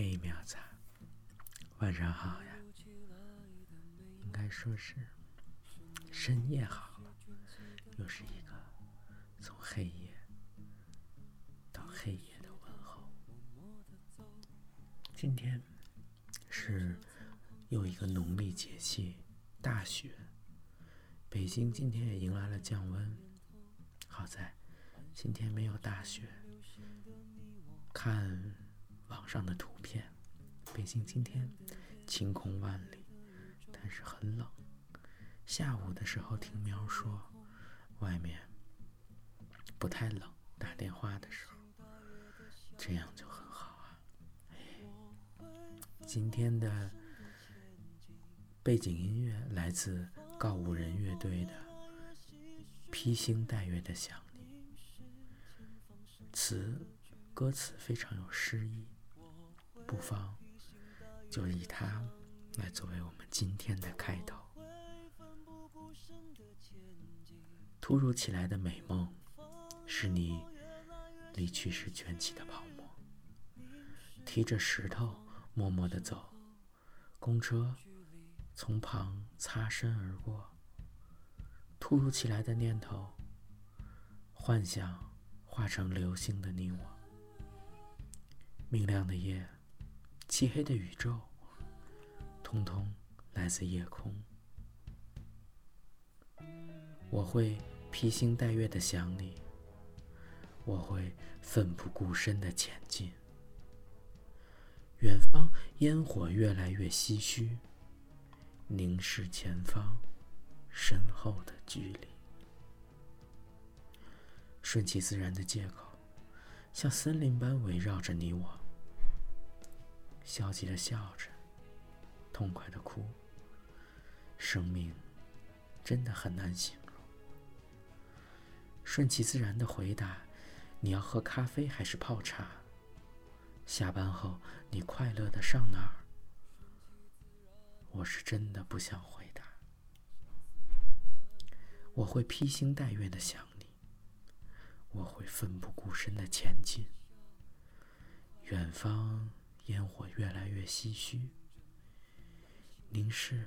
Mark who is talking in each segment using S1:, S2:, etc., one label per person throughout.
S1: 嘿，苗子，晚上好呀！应该说是深夜好了，又是一个从黑夜到黑夜的问候。今天是又一个农历节气大雪，北京今天也迎来了降温，好在今天没有大雪。看网上的图，北京今天晴空万里，但是很冷。下午的时候听喵说，外面不太冷，打电话的时候，这样就很好啊。今天的背景音乐来自告五人乐队的《披星戴月的想你》，词。歌词非常有诗意，不妨就以它来作为我们今天的开头。突如其来的美梦，是你离去时卷起的泡沫。提着石头默默地走，公车从旁擦身而过。突如其来的念头，幻想化成流星的你我。明亮的夜，漆黑的宇宙，通通来自夜空。我会披星戴月的想你，我会奋不顾身的前进。远方烟火越来越唏嘘，凝视前方，身后的距离。顺其自然的借口。像森林般围绕着你我，消极的笑着，痛快的哭。生命真的很难形容。顺其自然的回答：你要喝咖啡还是泡茶？下班后你快乐的上哪儿？我是真的不想回答。我会披星戴月的想你。我会奋不顾身的前进。远方烟火越来越唏嘘，凝视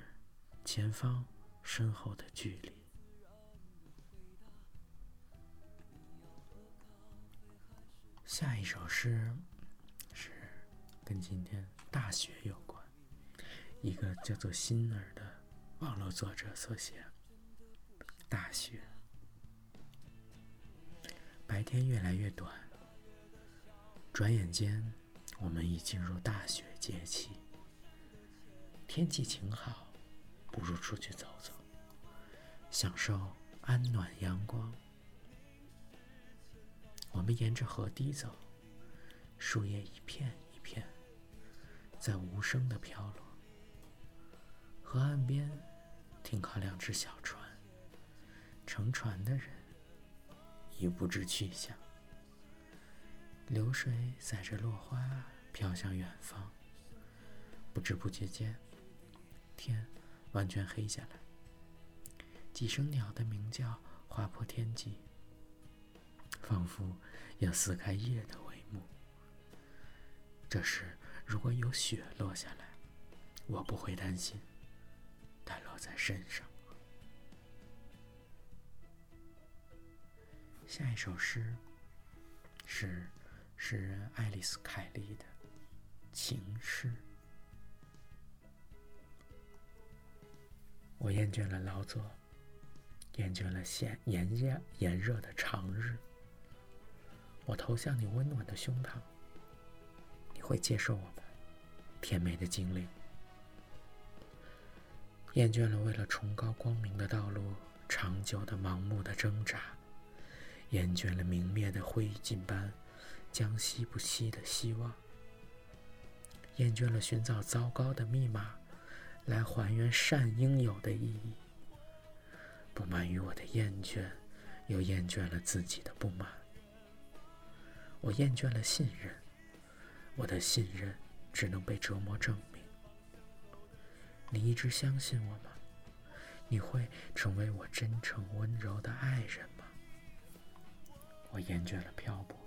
S1: 前方身后的距离。下一首诗是跟今天大雪有关，一个叫做心儿的网络作者所写。大雪。白天越来越短，转眼间，我们已进入大雪节气。天气晴好，不如出去走走，享受安暖阳光。我们沿着河堤走，树叶一片一片，在无声的飘落。河岸边停靠两只小船，乘船的人。已不知去向，流水载着落花飘向远方。不知不觉间，天完全黑下来。几声鸟的鸣叫划破天际，仿佛要撕开夜的帷幕。这时，如果有雪落下来，我不会担心，它落在身上。下一首诗是诗人爱丽丝·凯利的情诗。我厌倦了劳作，厌倦了炎炎热炎热的长日。我投向你温暖的胸膛，你会接受我们甜美的精灵。厌倦了为了崇高光明的道路长久的盲目的挣扎。厌倦了明灭的灰烬般将息不息的希望，厌倦了寻找糟糕的密码来还原善应有的意义。不满于我的厌倦，又厌倦了自己的不满。我厌倦了信任，我的信任只能被折磨证明。你一直相信我吗？你会成为我真诚温柔的爱人吗？我厌倦了漂泊，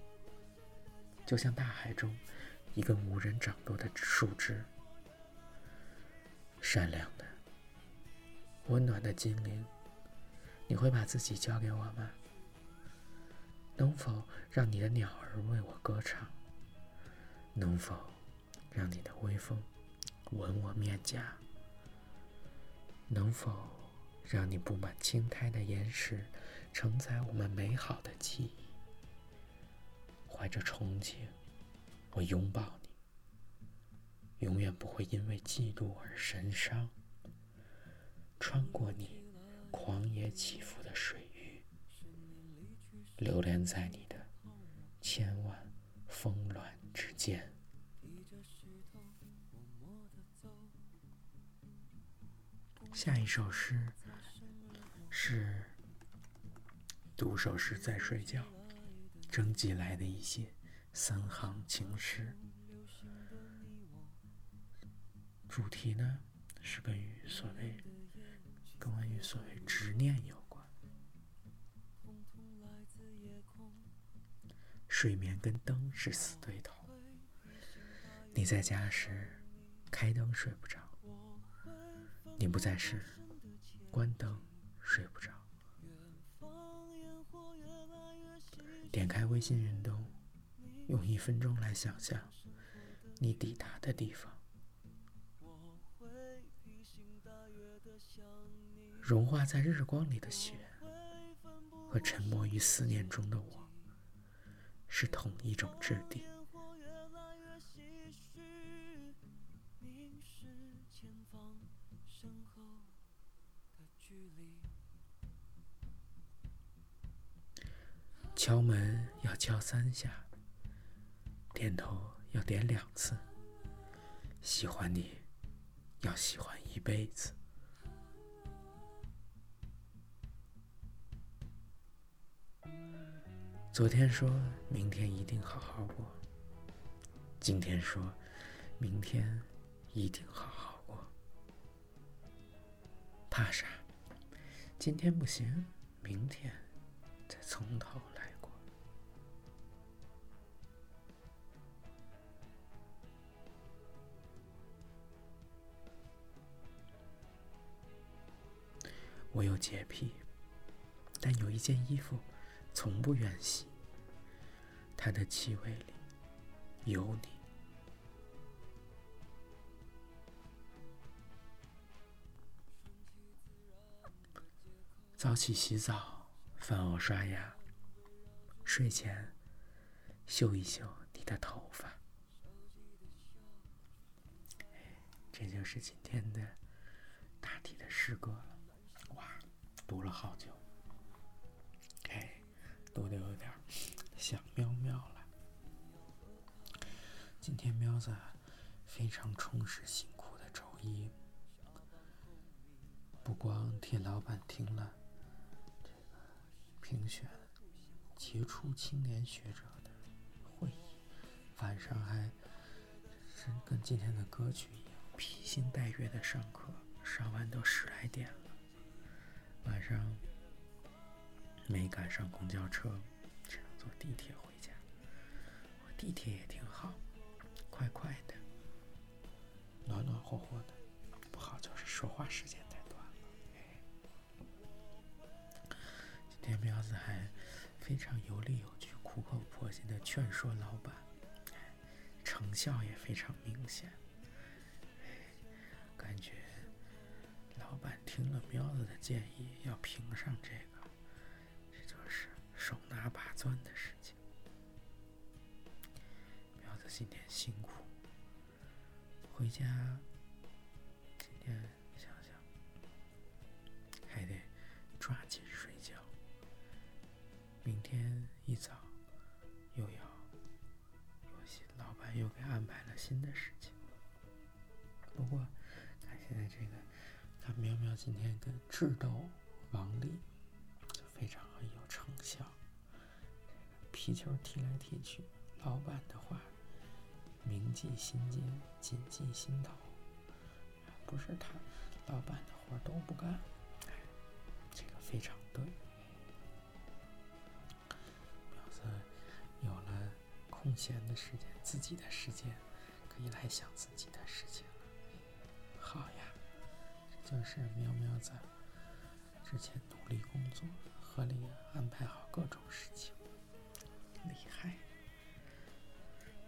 S1: 就像大海中一根无人掌舵的树枝。善良的、温暖的精灵，你会把自己交给我吗？能否让你的鸟儿为我歌唱？能否让你的微风吻我面颊？能否让你布满青苔的岩石承载我们美好的记忆？怀着憧憬，我拥抱你，永远不会因为嫉妒而神伤。穿过你狂野起伏的水域，流连在你的千万峰峦之间。下一首诗是读首诗在睡觉。征集来的一些三行情诗，主题呢是跟与所谓关于所谓执念有关。睡眠跟灯是死对头，你在家时开灯睡不着，你不在时关灯睡不着。点开微信运动，用一分钟来想象你抵达的地方。融化在日光里的雪，和沉默于思念中的我，是同一种质地。敲门要敲三下，点头要点两次。喜欢你，要喜欢一辈子。昨天说明天一定好好过，今天说明天一定好好过。怕啥？今天不行，明天再从头来。我有洁癖，但有一件衣服从不愿洗，它的气味里有你。早起洗澡，饭后刷牙，睡前修一修你的头发。这就是今天的大体的诗歌了。读了好久，哎，读的有点想喵喵了。今天喵子非常充实辛苦的周一，不光替老板听了这个评选杰出青年学者的会议，晚上还跟今天的歌曲一样披星戴月的上课，上完都十来点了。晚上没赶上公交车，只能坐地铁回家。我地铁也挺好，快快的，暖暖和和的。不好就是说话时间太短了。今天彪子还非常有理有据、苦口婆心的劝说老板，成效也非常明显。感觉。听了喵子的建议，要评上这个，这就是手拿把钻的事情。喵子今天辛苦，回家今天想想还得抓紧睡觉，明天一早又要有新老板又给安排了新的事情。喵喵今天跟智斗王力就非常有成效，皮球踢来踢去，老板的话铭记心间，谨记心头。不是他，老板的活都不干，这个非常对。苗子有了空闲的时间，自己的时间。可以来想自己的事情了。好呀，就是喵喵在之前努力工作，合理安排好各种事情，厉害。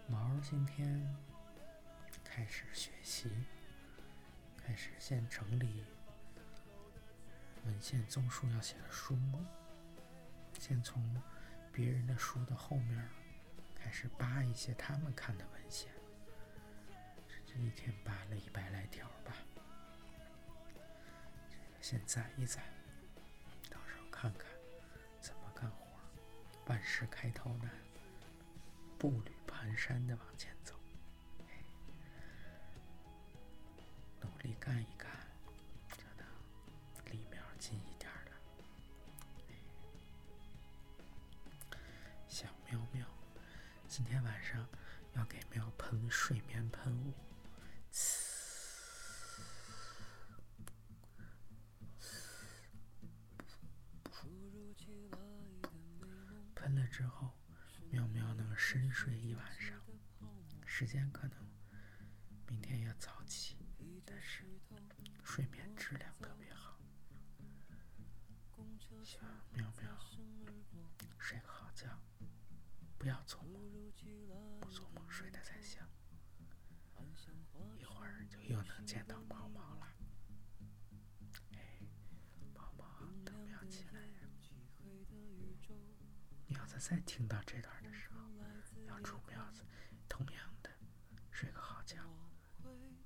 S1: 毛今天开始学习，开始先整理文献综述要写的书目，先从别人的书的后面开始扒一些他们看的文献。这一天扒了一百来条吧，先攒一攒，到时候看看怎么干活。万事开头难，步履蹒跚的往前走，深睡一晚上。时间可能明天要早起，但是睡眠质量特别好。希望喵喵睡个好觉，不要做梦，不做梦睡得才香。一会儿就又能见到毛毛了。哎，毛毛等喵起来呀！喵子在听到这段的时候，要祝喵子同样的睡个好觉，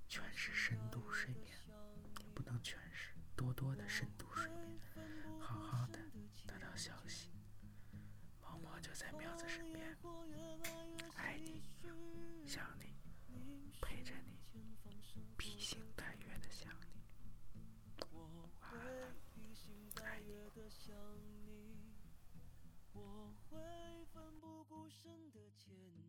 S1: 全是深度睡眠，也不能全是，多多的深度睡眠，好好的得到消息。毛毛就在喵子身边，爱你，想你，陪着你，披星戴月的想你。晚安，爱你。
S2: 我